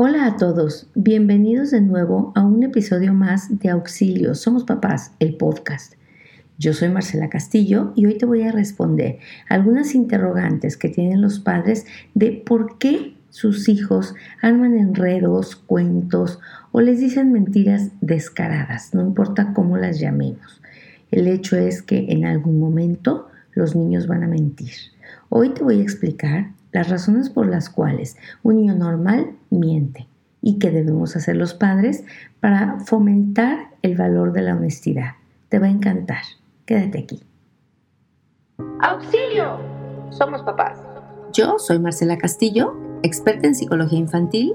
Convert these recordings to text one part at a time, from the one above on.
Hola a todos, bienvenidos de nuevo a un episodio más de Auxilio, Somos Papás, el podcast. Yo soy Marcela Castillo y hoy te voy a responder algunas interrogantes que tienen los padres de por qué sus hijos arman enredos, cuentos o les dicen mentiras descaradas, no importa cómo las llamemos. El hecho es que en algún momento los niños van a mentir. Hoy te voy a explicar las razones por las cuales un niño normal miente y qué debemos hacer los padres para fomentar el valor de la honestidad. Te va a encantar. Quédate aquí. ¡Auxilio! Somos papás. Yo soy Marcela Castillo, experta en psicología infantil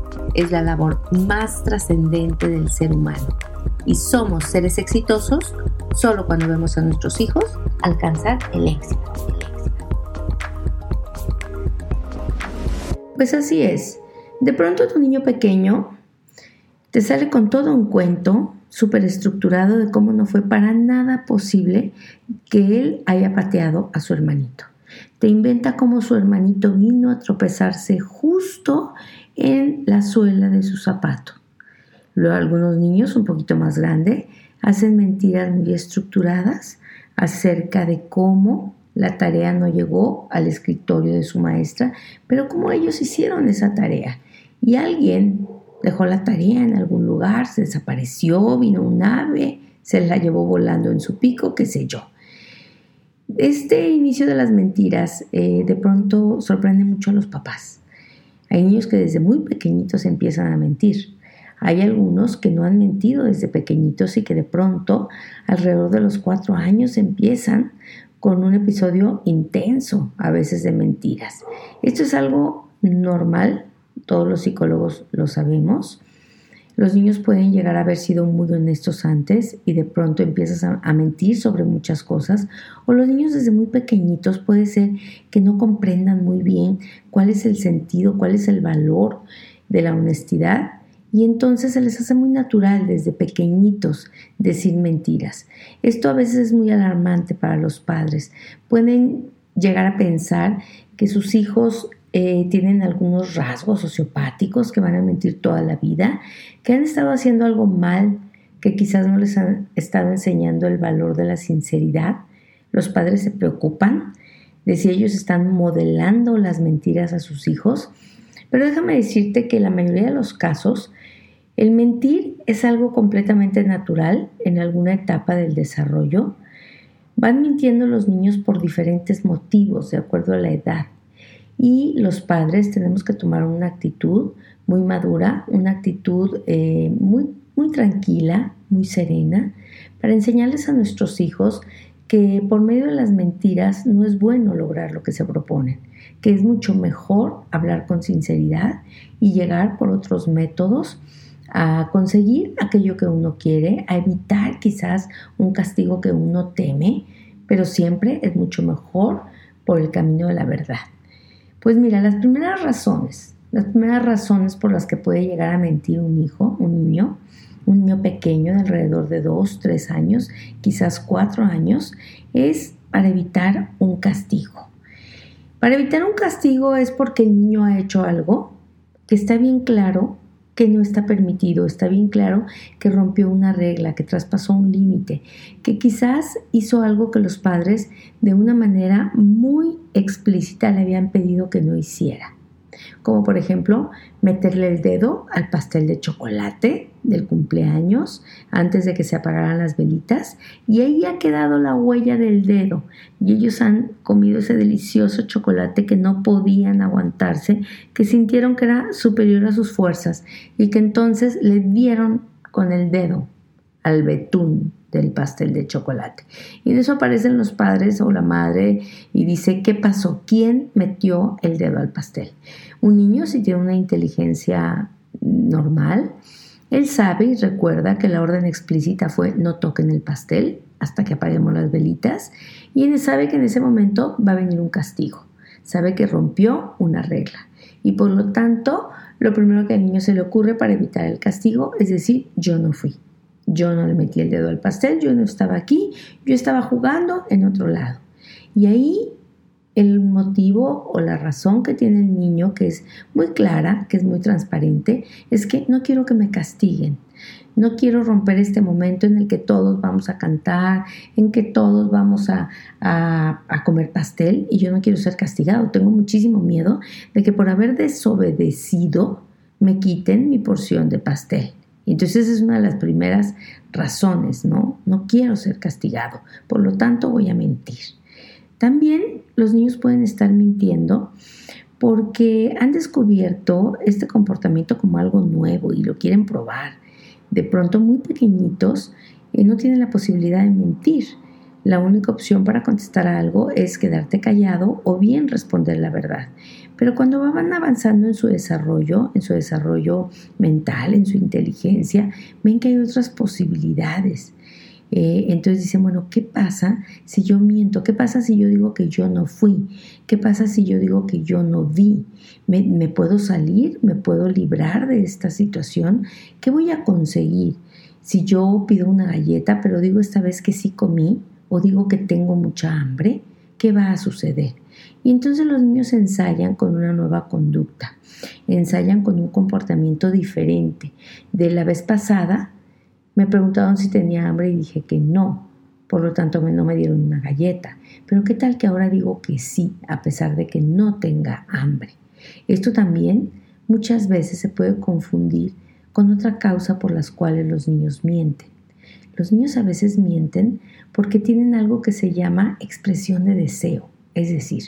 es la labor más trascendente del ser humano. Y somos seres exitosos solo cuando vemos a nuestros hijos alcanzar el éxito. Pues así es. De pronto tu niño pequeño te sale con todo un cuento súper estructurado de cómo no fue para nada posible que él haya pateado a su hermanito. Te inventa cómo su hermanito vino a tropezarse justo en la suela de su zapato. Luego algunos niños un poquito más grandes hacen mentiras muy estructuradas acerca de cómo la tarea no llegó al escritorio de su maestra, pero cómo ellos hicieron esa tarea. Y alguien dejó la tarea en algún lugar, se desapareció, vino un ave, se la llevó volando en su pico, qué sé yo. Este inicio de las mentiras eh, de pronto sorprende mucho a los papás. Hay niños que desde muy pequeñitos empiezan a mentir. Hay algunos que no han mentido desde pequeñitos y que de pronto, alrededor de los cuatro años, empiezan con un episodio intenso, a veces de mentiras. Esto es algo normal, todos los psicólogos lo sabemos. Los niños pueden llegar a haber sido muy honestos antes y de pronto empiezas a, mentir sobre muchas cosas. O los niños desde muy pequeñitos puede ser que no comprendan muy bien cuál es el sentido, cuál es el valor de la honestidad. Y entonces se les hace muy natural desde pequeñitos decir mentiras. Esto a veces es muy alarmante para los padres. Pueden llegar a pensar que sus hijos eh, tienen algunos rasgos sociopáticos que van a mentir toda la vida, que han estado haciendo algo mal, que quizás no les han estado enseñando el valor de la sinceridad. Los padres se preocupan de si ellos están modelando las mentiras a sus hijos, pero déjame decirte que en la mayoría de los casos el mentir es algo completamente natural en alguna etapa del desarrollo. Van mintiendo los niños por diferentes motivos, de acuerdo a la edad. Y los padres tenemos que tomar una actitud muy madura, una actitud eh, muy, muy tranquila, muy serena, para enseñarles a nuestros hijos que por medio de las mentiras no es bueno lograr lo que se proponen, que es mucho mejor hablar con sinceridad y llegar por otros métodos a conseguir aquello que uno quiere, a evitar quizás un castigo que uno teme, pero siempre es mucho mejor por el camino de la verdad. Pues mira, las primeras razones, las primeras razones por las que puede llegar a mentir un hijo, un niño, un niño pequeño de alrededor de 2, 3 años, quizás 4 años, es para evitar un castigo. Para evitar un castigo es porque el niño ha hecho algo que está bien claro que no está permitido, está bien claro que rompió una regla, que traspasó un límite, que quizás hizo algo que los padres de una manera muy explícita le habían pedido que no hiciera como por ejemplo meterle el dedo al pastel de chocolate del cumpleaños antes de que se apagaran las velitas y ahí ha quedado la huella del dedo. Y ellos han comido ese delicioso chocolate que no podían aguantarse, que sintieron que era superior a sus fuerzas y que entonces le dieron con el dedo al betún del pastel de chocolate. Y de eso aparecen los padres o la madre y dice, ¿qué pasó? ¿Quién metió el dedo al pastel? Un niño si tiene una inteligencia normal. Él sabe y recuerda que la orden explícita fue no toquen el pastel hasta que apaguemos las velitas y él sabe que en ese momento va a venir un castigo. Sabe que rompió una regla y por lo tanto lo primero que al niño se le ocurre para evitar el castigo es decir yo no fui. Yo no le metí el dedo al pastel, yo no estaba aquí, yo estaba jugando en otro lado. Y ahí el motivo o la razón que tiene el niño, que es muy clara, que es muy transparente, es que no quiero que me castiguen. No quiero romper este momento en el que todos vamos a cantar, en que todos vamos a, a, comer pastel y yo no quiero ser castigado. Tengo muchísimo miedo de que por haber desobedecido me quiten mi porción de pastel. Entonces es una de las primeras razones, ¿no? No quiero ser castigado, por lo tanto voy a mentir. También los niños pueden estar mintiendo porque han descubierto este comportamiento como algo nuevo y lo quieren probar. De pronto muy pequeñitos y no tienen la posibilidad de mentir. La única opción para contestar algo es quedarte callado o bien responder la verdad. Pero cuando van avanzando en su desarrollo, en su desarrollo mental, en su inteligencia, ven que hay otras posibilidades. Eh, entonces dicen, bueno, ¿qué pasa si yo miento? ¿Qué pasa si yo digo que yo no fui? ¿Qué pasa si yo digo que yo no vi? ¿Me, me puedo salir? ¿Me puedo librar de esta situación? ¿Qué voy a conseguir? Si yo pido una galleta, pero digo esta vez que sí comí, o digo que tengo mucha hambre, ¿qué va a suceder? Y entonces los niños ensayan con una nueva conducta, ensayan con un comportamiento diferente. De la vez pasada, me preguntaron si tenía hambre y dije que no. Por lo tanto, no me dieron una galleta. Pero ¿qué tal que ahora digo que sí, a pesar de que no tenga hambre? Esto también muchas veces se puede confundir con otra causa por las cuales los niños mienten. Los niños a veces mienten porque tienen algo que se llama expresión de deseo. Es decir,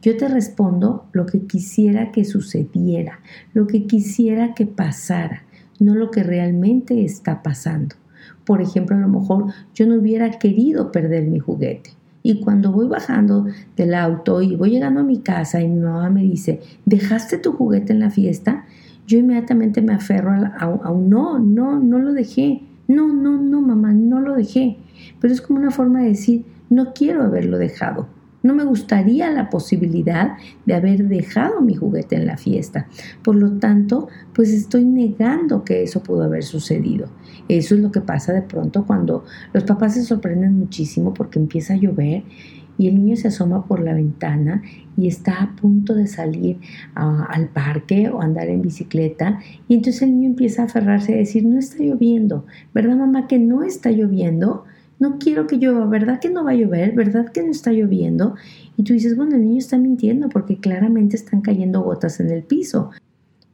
yo te respondo lo que quisiera que sucediera, lo que quisiera que pasara no lo que realmente está pasando. Por ejemplo, a lo mejor yo no hubiera querido perder mi juguete. Y cuando voy bajando del auto y voy llegando a mi casa y mi mamá me dice, ¿dejaste tu juguete en la fiesta? Yo inmediatamente me aferro a, un no, no, no lo dejé. No, no, no, mamá, no lo dejé. Pero es como una forma de decir, no quiero haberlo dejado. No me gustaría la posibilidad de haber dejado mi juguete en la fiesta. Por lo tanto, pues estoy negando que eso pudo haber sucedido. Eso es lo que pasa de pronto cuando los papás se sorprenden muchísimo porque empieza a llover y el niño se asoma por la ventana y está a punto de salir al parque o andar en bicicleta y entonces el niño empieza a aferrarse a decir, no está lloviendo, ¿verdad mamá que no está lloviendo? no quiero que llueva, ¿verdad que no va a llover? ¿Verdad que no está lloviendo? Y tú dices, bueno, el niño está mintiendo porque claramente están cayendo gotas en el piso.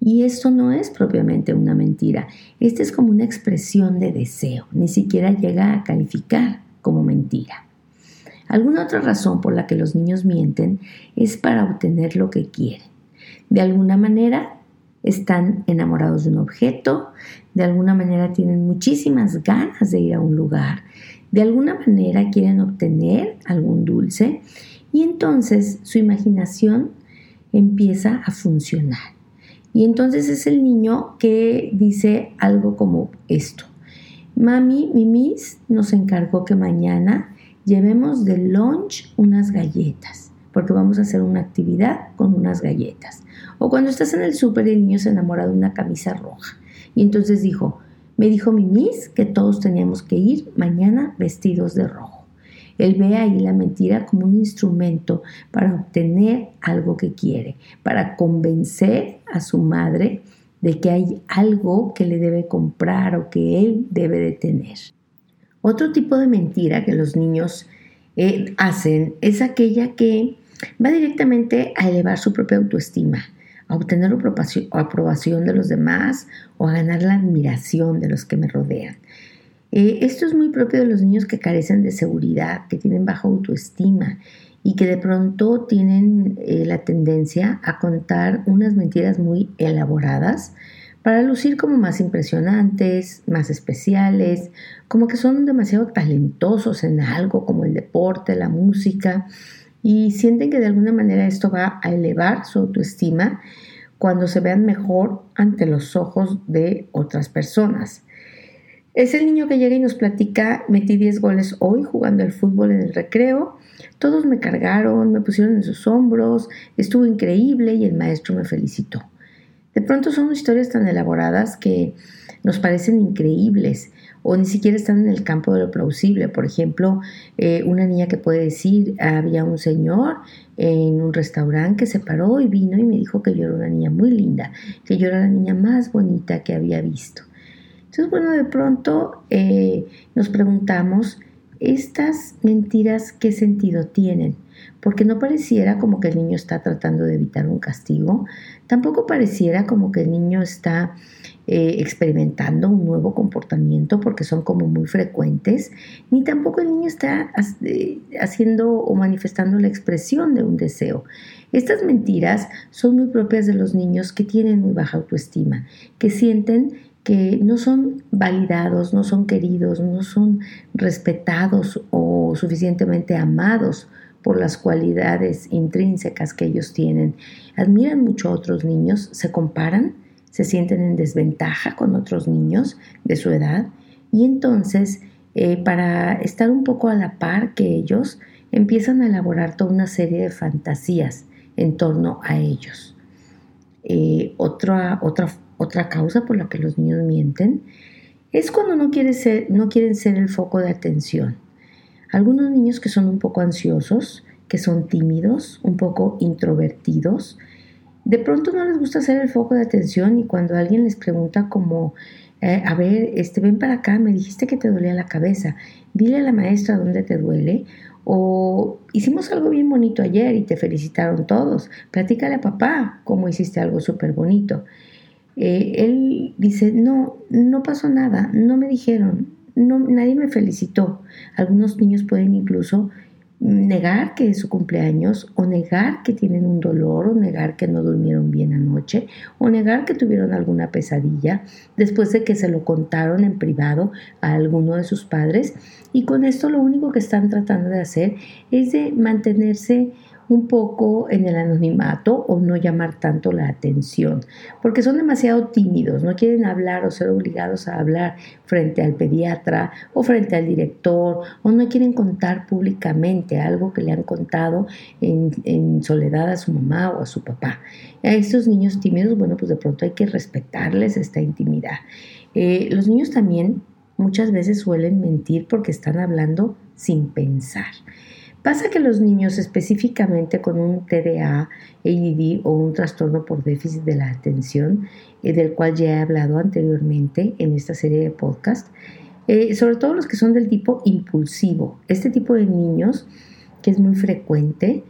Y esto no es propiamente una mentira, esta es como una expresión de deseo, ni siquiera llega a calificar como mentira. Alguna otra razón por la que los niños mienten es para obtener lo que quieren. De alguna manera están enamorados de un objeto, de alguna manera tienen muchísimas ganas de ir a un lugar, de alguna manera quieren obtener algún dulce y entonces su imaginación empieza a funcionar. Y entonces es el niño que dice algo como esto. Mami, Mimis nos encargó que mañana llevemos de lunch unas galletas, porque vamos a hacer una actividad con unas galletas. O cuando estás en el súper y el niño se enamora de una camisa roja. Y entonces dijo, me dijo mi Miss que todos teníamos que ir mañana vestidos de rojo. Él ve ahí la mentira como un instrumento para obtener algo que quiere, para convencer a su madre de que hay algo que le debe comprar o que él debe de tener. Otro tipo de mentira que los niños eh, hacen es aquella que va directamente a elevar su propia autoestima a obtener aprobación de los demás o a ganar la admiración de los que me rodean. Eh, esto es muy propio de los niños que carecen de seguridad, que tienen baja autoestima y que de pronto tienen eh, la tendencia a contar unas mentiras muy elaboradas para lucir como más impresionantes, más especiales, como que son demasiado talentosos en algo como el deporte, la música, y sienten que de alguna manera esto va a elevar su autoestima cuando se vean mejor ante los ojos de otras personas. Es el niño que llega y nos platica, metí 10 goles hoy jugando el fútbol en el recreo, todos me cargaron, me pusieron en sus hombros, estuvo increíble y el maestro me felicitó. De pronto son historias tan elaboradas que nos parecen increíbles o ni siquiera están en el campo de lo plausible. Por ejemplo, eh, una niña que puede decir, había un señor en un restaurante que se paró y vino y me dijo que yo era una niña muy linda, que yo era la niña más bonita que había visto. Entonces, bueno, de pronto eh, nos preguntamos, ¿estas mentiras qué sentido tienen? Porque no pareciera como que el niño está tratando de evitar un castigo, tampoco pareciera como que el niño está eh, experimentando un nuevo comportamiento porque son como muy frecuentes, ni tampoco el niño está eh, haciendo o manifestando la expresión de un deseo. Estas mentiras son muy propias de los niños que tienen muy baja autoestima, que sienten que no son validados, no son queridos, no son respetados o suficientemente amados por las cualidades intrínsecas que ellos tienen. Admiran mucho a otros niños, se comparan, se sienten en desventaja con otros niños de su edad y entonces eh, para estar un poco a la par que ellos, empiezan a elaborar toda una serie de fantasías en torno a ellos. Eh, otra, otra otra causa por la que los niños mienten es cuando no, ser, no quieren ser el foco de atención. Algunos niños que son un poco ansiosos, que son tímidos, un poco introvertidos, de pronto no les gusta ser el foco de atención y cuando alguien les pregunta como, eh, a ver, este, ven para acá, me dijiste que te dolía la cabeza, dile a la maestra dónde te duele, o hicimos algo bien bonito ayer y te felicitaron todos, platícale a papá cómo hiciste algo súper bonito. Eh, él dice, no, no pasó nada, no me dijeron, no, nadie me felicitó. Algunos niños pueden incluso negar que es su cumpleaños o negar que tienen un dolor o negar que no durmieron bien anoche o negar que tuvieron alguna pesadilla después de que se lo contaron en privado a alguno de sus padres y con esto lo único que están tratando de hacer es de mantenerse un poco en el anonimato o no llamar tanto la atención, porque son demasiado tímidos, no quieren hablar o ser obligados a hablar frente al pediatra o frente al director o no quieren contar públicamente algo que le han contado en, soledad a su mamá o a su papá. A estos niños tímidos, bueno, pues de pronto hay que respetarles esta intimidad. Eh, los niños también muchas veces suelen mentir porque están hablando sin pensar. Pasa que los niños específicamente con un TDA, ADD o un trastorno por déficit de la atención, eh, del cual ya he hablado anteriormente en esta serie de podcast, eh, sobre todo los que son del tipo impulsivo. Este tipo de niños, que es muy frecuente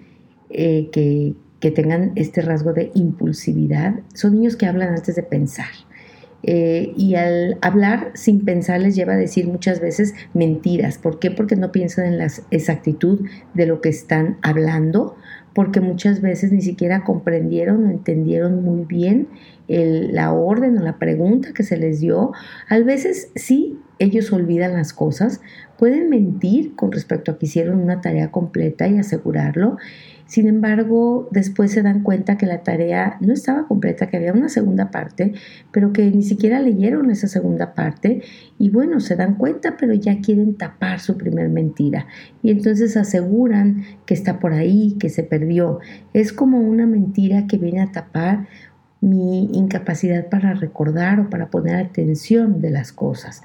eh, que, que tengan este rasgo de impulsividad, son niños que hablan antes de pensar. Eh, y al hablar sin pensar les lleva a decir muchas veces mentiras. ¿Por qué? Porque no piensan en la exactitud de lo que están hablando, porque muchas veces ni siquiera comprendieron o entendieron muy bien la orden o la pregunta que se les dio. A veces sí, ellos olvidan las cosas, pueden mentir con respecto a que hicieron una tarea completa y asegurarlo sin embargo, después se dan cuenta que la tarea no estaba completa, que había una segunda parte, pero que ni siquiera leyeron esa segunda parte y bueno, se dan cuenta, pero ya quieren tapar su primer mentira y entonces aseguran que está por ahí, que se perdió. Es como una mentira que viene a tapar mi incapacidad para recordar o para poner atención de las cosas.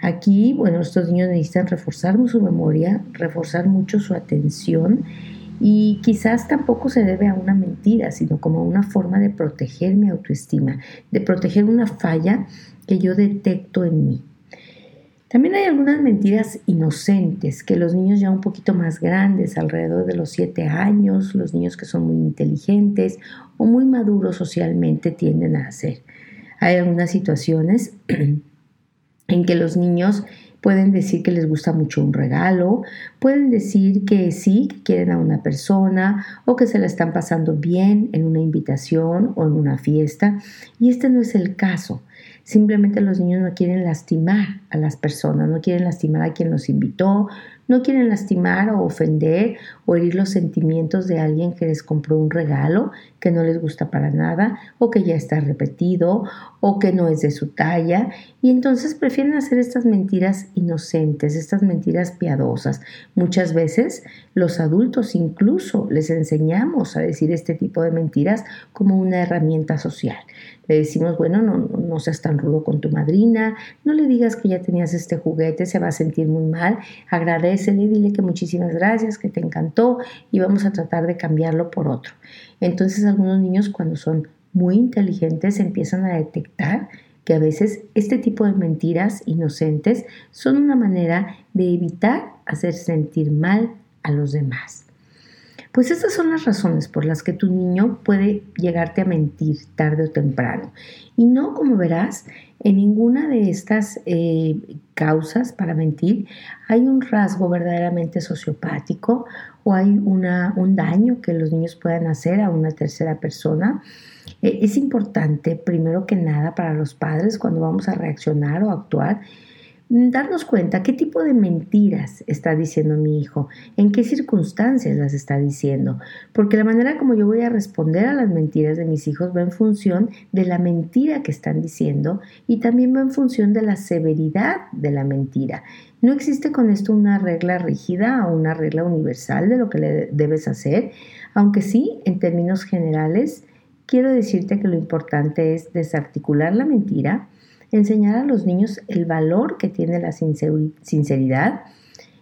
Aquí, bueno, estos niños necesitan reforzar su memoria, reforzar mucho su atención y quizás tampoco se debe a una mentira, sino como una forma de proteger mi autoestima, de proteger una falla que yo detecto en mí. También hay algunas mentiras inocentes que los niños ya un poquito más grandes, alrededor de los siete años, los niños que son muy inteligentes o muy maduros socialmente tienden a hacer. Hay algunas situaciones en que los niños pueden decir que les gusta mucho un regalo, pueden decir que sí, que quieren a una persona o que se la están pasando bien en una invitación o en una fiesta. Y este no es el caso. Simplemente los niños no quieren lastimar a las personas, no quieren lastimar a quien los invitó, No quieren lastimar o ofender o herir los sentimientos de alguien que les compró un regalo que no les gusta para nada o que ya está repetido o que no es de su talla y entonces prefieren hacer estas mentiras inocentes, estas mentiras piadosas. Muchas veces los adultos incluso les enseñamos a decir este tipo de mentiras como una herramienta social. Le decimos, bueno, no, no seas tan rudo con tu madrina, no le digas que ya tenías este juguete, se va a sentir muy mal, agradecele, dile que muchísimas gracias, que te encantó y vamos a tratar de cambiarlo por otro. Entonces algunos niños cuando son muy inteligentes empiezan a detectar que a veces este tipo de mentiras inocentes son una manera de evitar hacer sentir mal a los demás. Pues estas son las razones por las que tu niño puede llegarte a mentir tarde o temprano. Y no, como verás, en ninguna de estas eh, causas para mentir hay un rasgo verdaderamente sociopático o hay una, un daño que los niños puedan hacer a una tercera persona. Eh, es importante, primero que nada, para los padres cuando vamos a reaccionar o actuar, darnos cuenta qué tipo de mentiras está diciendo mi hijo, en qué circunstancias las está diciendo, porque la manera como yo voy a responder a las mentiras de mis hijos va en función de la mentira que están diciendo y también va en función de la severidad de la mentira. No existe con esto una regla rígida o una regla universal de lo que le debes hacer, aunque sí, en términos generales, quiero decirte que lo importante es desarticular la mentira, enseñar a los niños el valor que tiene la sinceridad,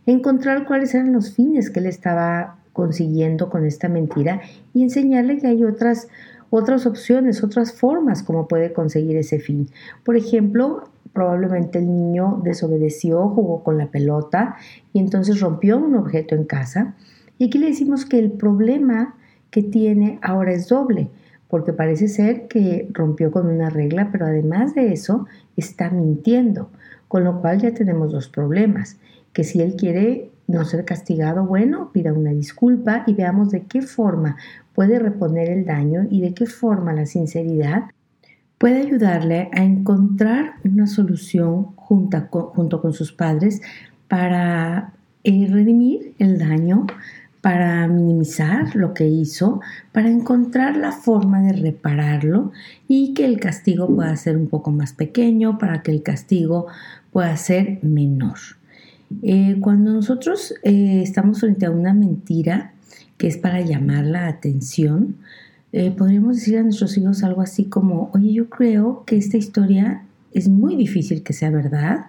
encontrar cuáles eran los fines que él estaba consiguiendo con esta mentira y enseñarle que hay otras, otras opciones, otras formas como puede conseguir ese fin. Por ejemplo, probablemente el niño desobedeció, jugó con la pelota y entonces rompió un objeto en casa. Y aquí le decimos que el problema que tiene ahora es doble porque parece ser que rompió con una regla, pero además de eso está mintiendo, con lo cual ya tenemos dos problemas, que si él quiere no ser castigado, bueno, pida una disculpa y veamos de qué forma puede reponer el daño y de qué forma la sinceridad puede ayudarle a encontrar una solución junto con, sus padres para eh, redimir el daño, para minimizar lo que hizo, para encontrar la forma de repararlo y que el castigo pueda ser un poco más pequeño, para que el castigo pueda ser menor. Eh, cuando nosotros eh, estamos frente a una mentira que es para llamar la atención, eh, podríamos decir a nuestros hijos algo así como, oye, yo creo que esta historia es muy difícil que sea verdad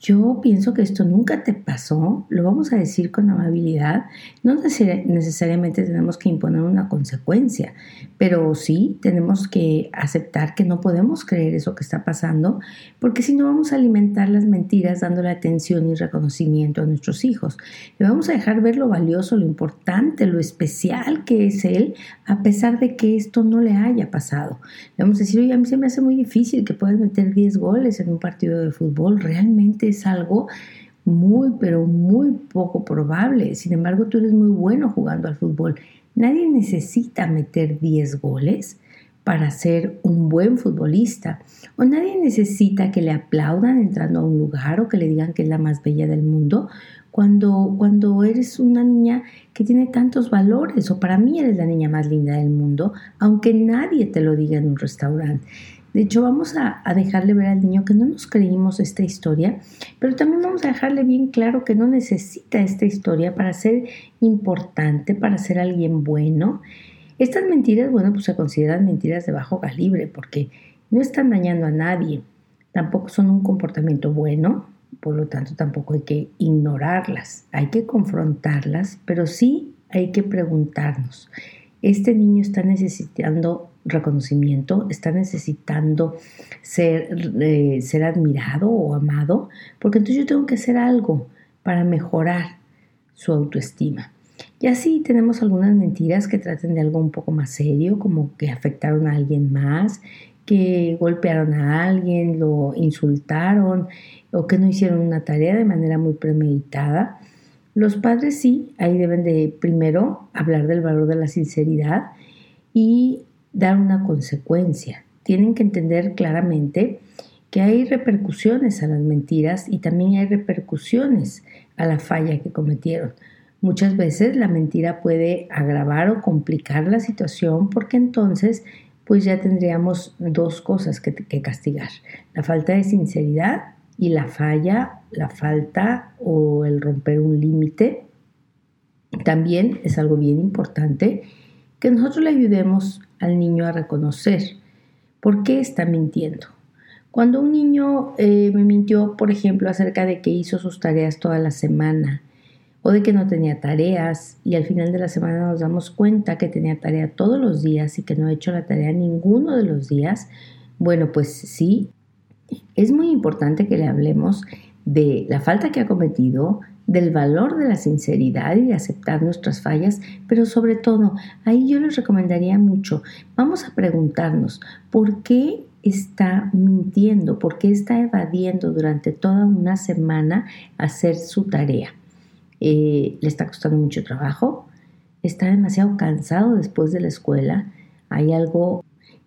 yo pienso que esto nunca te pasó, lo vamos a decir con amabilidad, no necesariamente tenemos que imponer una consecuencia, pero sí tenemos que aceptar que no podemos creer eso que está pasando, porque si no vamos a alimentar las mentiras dándole atención y reconocimiento a nuestros hijos. Le vamos a dejar ver lo valioso, lo importante, lo especial que es él, a pesar de que esto no le haya pasado. Le vamos a decir, oye, a mí se me hace muy difícil que puedas meter 10 goles en un partido de fútbol, realmente es algo muy, pero muy poco probable. Sin embargo, tú eres muy bueno jugando al fútbol. Nadie necesita meter 10 goles para ser un buen futbolista. O nadie necesita que le aplaudan entrando a un lugar o que le digan que es la más bella del mundo cuando, cuando eres una niña que tiene tantos valores. O para mí eres la niña más linda del mundo, aunque nadie te lo diga en un restaurante. De hecho, vamos a, dejarle ver al niño que no nos creímos esta historia, pero también vamos a dejarle bien claro que no necesita esta historia para ser importante, para ser alguien bueno. Estas mentiras, bueno, pues se consideran mentiras de bajo calibre porque no están dañando a nadie, tampoco son un comportamiento bueno, por lo tanto tampoco hay que ignorarlas, hay que confrontarlas, pero sí hay que preguntarnos, ¿este niño está necesitando reconocimiento, está necesitando ser, eh, ser admirado o amado, porque entonces yo tengo que hacer algo para mejorar su autoestima. Y así tenemos algunas mentiras que traten de algo un poco más serio, como que afectaron a alguien más, que golpearon a alguien, lo insultaron o que no hicieron una tarea de manera muy premeditada. Los padres sí, ahí deben de primero hablar del valor de la sinceridad y dar una consecuencia. Tienen que entender claramente que hay repercusiones a las mentiras y también hay repercusiones a la falla que cometieron. Muchas veces la mentira puede agravar o complicar la situación porque entonces pues ya tendríamos dos cosas que, que castigar. La falta de sinceridad y la falla, la falta o el romper un límite. También es algo bien importante que nosotros le ayudemos al niño a reconocer por qué está mintiendo. Cuando un niño eh, me mintió, por ejemplo, acerca de que hizo sus tareas toda la semana o de que no tenía tareas y al final de la semana nos damos cuenta que tenía tarea todos los días y que no ha hecho la tarea ninguno de los días, bueno, pues sí, es muy importante que le hablemos de la falta que ha cometido, del valor de la sinceridad y de aceptar nuestras fallas, pero sobre todo, ahí yo les recomendaría mucho, vamos a preguntarnos, ¿por qué está mintiendo? ¿Por qué está evadiendo durante toda una semana hacer su tarea? Eh, ¿Le está costando mucho trabajo? ¿Está demasiado cansado después de la escuela? ¿Hay algo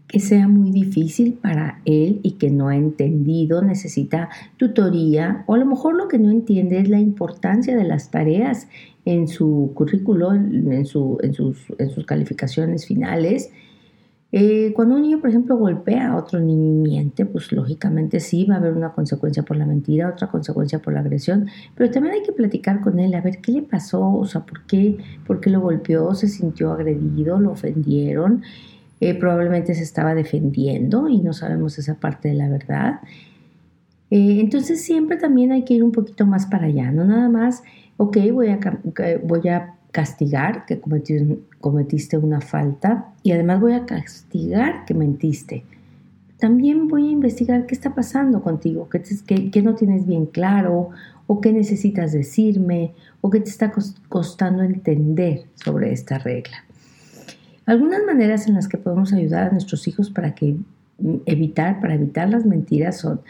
que sea muy difícil para él y que no ha entendido, necesita tutoría o a lo mejor lo que no entiende es la importancia de las tareas en su currículo, en, sus, calificaciones finales. Eh, cuando un niño, por ejemplo, golpea a otro niño y miente, pues lógicamente sí va a haber una consecuencia por la mentira, otra consecuencia por la agresión, pero también hay que platicar con él, a ver qué le pasó, o sea, por qué, por qué lo golpeó, se sintió agredido, lo ofendieron. Eh, probablemente se estaba defendiendo y no sabemos esa parte de la verdad. Eh, entonces siempre también hay que ir un poquito más para allá, no nada más, ok, voy a, voy a castigar que cometiste, una falta y además voy a castigar que mentiste. También voy a investigar qué está pasando contigo, qué, qué no tienes bien claro o qué necesitas decirme o qué te está costando entender sobre esta regla. Algunas maneras en las que podemos ayudar a nuestros hijos para que mm, evitar, para evitar las mentiras son,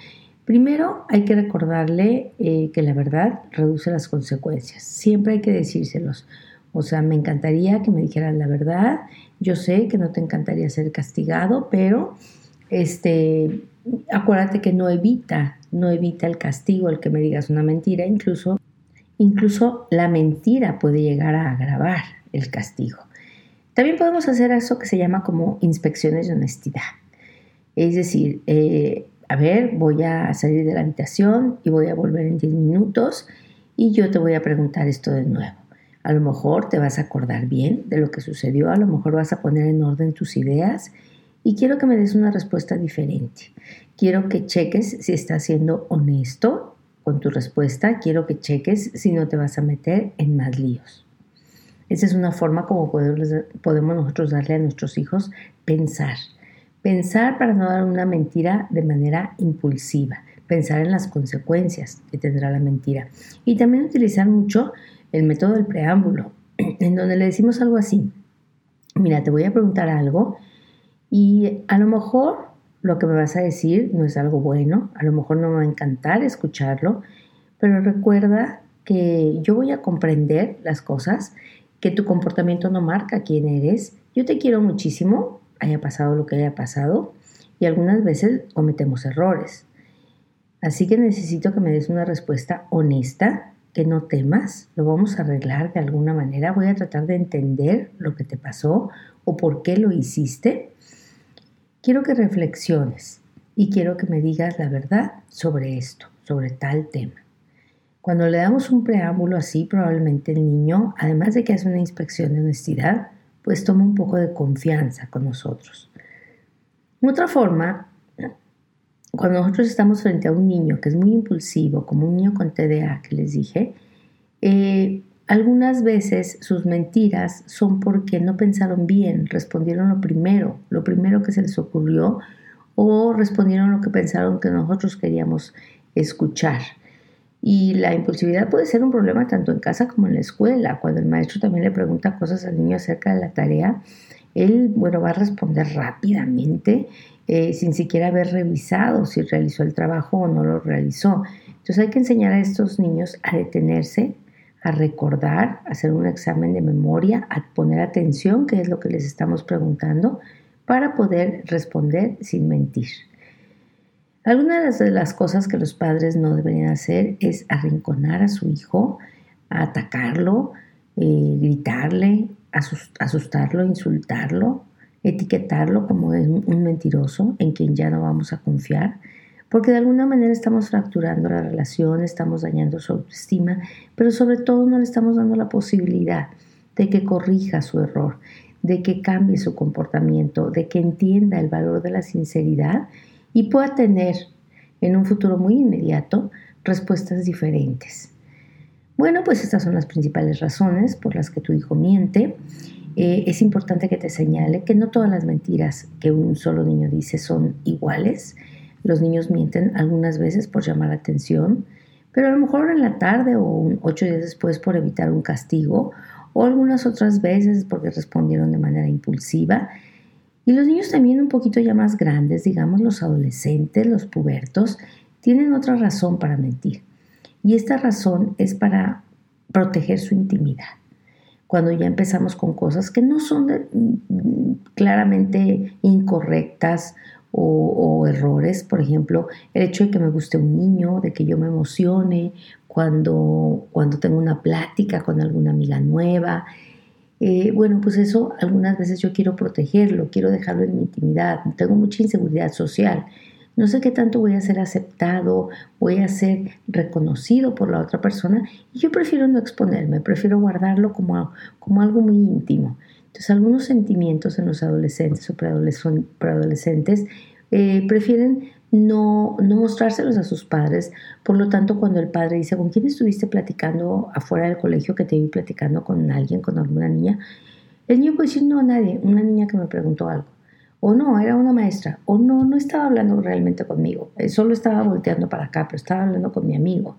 primero hay que recordarle eh, que la verdad reduce las consecuencias. Siempre hay que decírselos. O sea, me encantaría que me dijeran la verdad. Yo sé que no te encantaría ser castigado, pero este, acuérdate que no evita, no evita el castigo el que me digas una mentira. Incluso, incluso la mentira puede llegar a agravar el castigo. También podemos hacer eso que se llama como inspecciones de honestidad. Es decir, eh, a ver, voy a salir de la habitación y voy a volver en 10 minutos y yo te voy a preguntar esto de nuevo. A lo mejor te vas a acordar bien de lo que sucedió, a lo mejor vas a poner en orden tus ideas y quiero que me des una respuesta diferente. Quiero que cheques si estás siendo honesto con tu respuesta, quiero que cheques si no te vas a meter en más líos. Esa es una forma como podemos nosotros darle a nuestros hijos pensar. Pensar para no dar una mentira de manera impulsiva. Pensar en las consecuencias que tendrá la mentira. Y también utilizar mucho el método del preámbulo, en donde le decimos algo así. Mira, te voy a preguntar algo y a lo mejor lo que me vas a decir no es algo bueno, a lo mejor no me va a encantar escucharlo, pero recuerda que yo voy a comprender las cosas que tu comportamiento no marca quién eres. Yo te quiero muchísimo, haya pasado lo que haya pasado, y algunas veces cometemos errores. Así que necesito que me des una respuesta honesta, que no temas, lo vamos a arreglar de alguna manera, voy a tratar de entender lo que te pasó o por qué lo hiciste. Quiero que reflexiones y quiero que me digas la verdad sobre esto, sobre tal tema. Cuando le damos un preámbulo así, probablemente el niño, además de que hace una inspección de honestidad, pues toma un poco de confianza con nosotros. Otra forma, cuando nosotros estamos frente a un niño que es muy impulsivo, como un niño con TDA que les dije, eh, algunas veces sus mentiras son porque no pensaron bien, respondieron lo primero, lo primero que se les ocurrió, o respondieron lo que pensaron que nosotros queríamos escuchar. Y la impulsividad puede ser un problema tanto en casa como en la escuela. Cuando el maestro también le pregunta cosas al niño acerca de la tarea, él, bueno, va a responder rápidamente eh, sin siquiera haber revisado si realizó el trabajo o no lo realizó. Entonces hay que enseñar a estos niños a detenerse, a recordar, a hacer un examen de memoria, a poner atención, que es lo que les estamos preguntando, para poder responder sin mentir. Algunas de las cosas que los padres no deberían hacer es arrinconar a su hijo, atacarlo, eh, gritarle, asustarlo, insultarlo, etiquetarlo como un mentiroso en quien ya no vamos a confiar, porque de alguna manera estamos fracturando la relación, estamos dañando su autoestima, pero sobre todo no le estamos dando la posibilidad de que corrija su error, de que cambie su comportamiento, de que entienda el valor de la sinceridad y pueda tener en un futuro muy inmediato respuestas diferentes. Bueno, pues estas son las principales razones por las que tu hijo miente. Eh, es importante que te señale que no todas las mentiras que un solo niño dice son iguales. Los niños mienten algunas veces por llamar la atención, pero a lo mejor en la tarde o ocho días después por evitar un castigo, o algunas otras veces porque respondieron de manera impulsiva. Y los niños también un poquito ya más grandes, digamos los adolescentes, los pubertos, tienen otra razón para mentir. Y esta razón es para proteger su intimidad. Cuando ya empezamos con cosas que no son mm, claramente incorrectas o, errores, por ejemplo, el hecho de que me guste un niño, de que yo me emocione cuando, cuando tengo una plática con alguna amiga nueva. Eh, bueno, pues eso algunas veces yo quiero protegerlo, quiero dejarlo en mi intimidad, tengo mucha inseguridad social no sé qué tanto voy a ser aceptado, voy a ser reconocido por la otra persona y yo prefiero no exponerme, prefiero guardarlo como, como algo muy íntimo. Entonces algunos sentimientos en los adolescentes o preadolescentes eh, prefieren no, no mostrárselos a sus padres. Por lo tanto, cuando el padre dice, ¿con quién estuviste platicando afuera del colegio que te vi platicando con alguien, con alguna niña? El niño puede decir, no, nadie, una niña que me preguntó algo o no, era una maestra, o no, no estaba hablando realmente conmigo, eh, solo estaba volteando para acá, pero estaba hablando con mi amigo.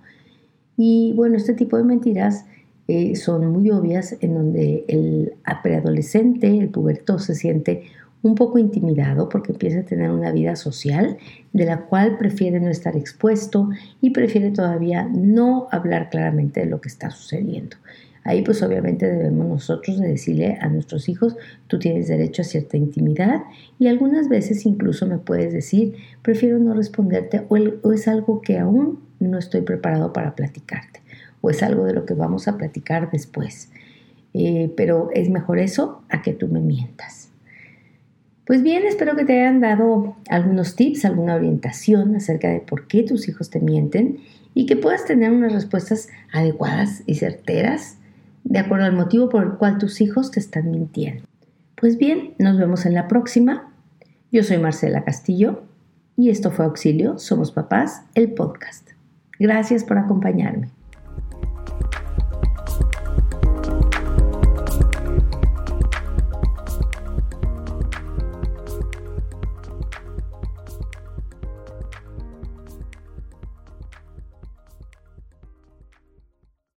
Y bueno, este tipo de mentiras eh, son muy obvias en donde el preadolescente, el puberto, se siente un poco intimidado porque empieza a tener una vida social de la cual prefiere no estar expuesto y prefiere todavía no hablar claramente de lo que está sucediendo. Ahí pues obviamente debemos nosotros de decirle a nuestros hijos, tú tienes derecho a cierta intimidad y algunas veces incluso me puedes decir, prefiero no responderte o, es algo que aún no estoy preparado para platicarte o es algo de lo que vamos a platicar después. Eh, pero es mejor eso a que tú me mientas. Pues bien, espero que te hayan dado algunos tips, alguna orientación acerca de por qué tus hijos te mienten y que puedas tener unas respuestas adecuadas y certeras de acuerdo al motivo por el cual tus hijos te están mintiendo. Pues bien, nos vemos en la próxima. Yo soy Marcela Castillo y esto fue Auxilio, Somos Papás, el podcast. Gracias por acompañarme.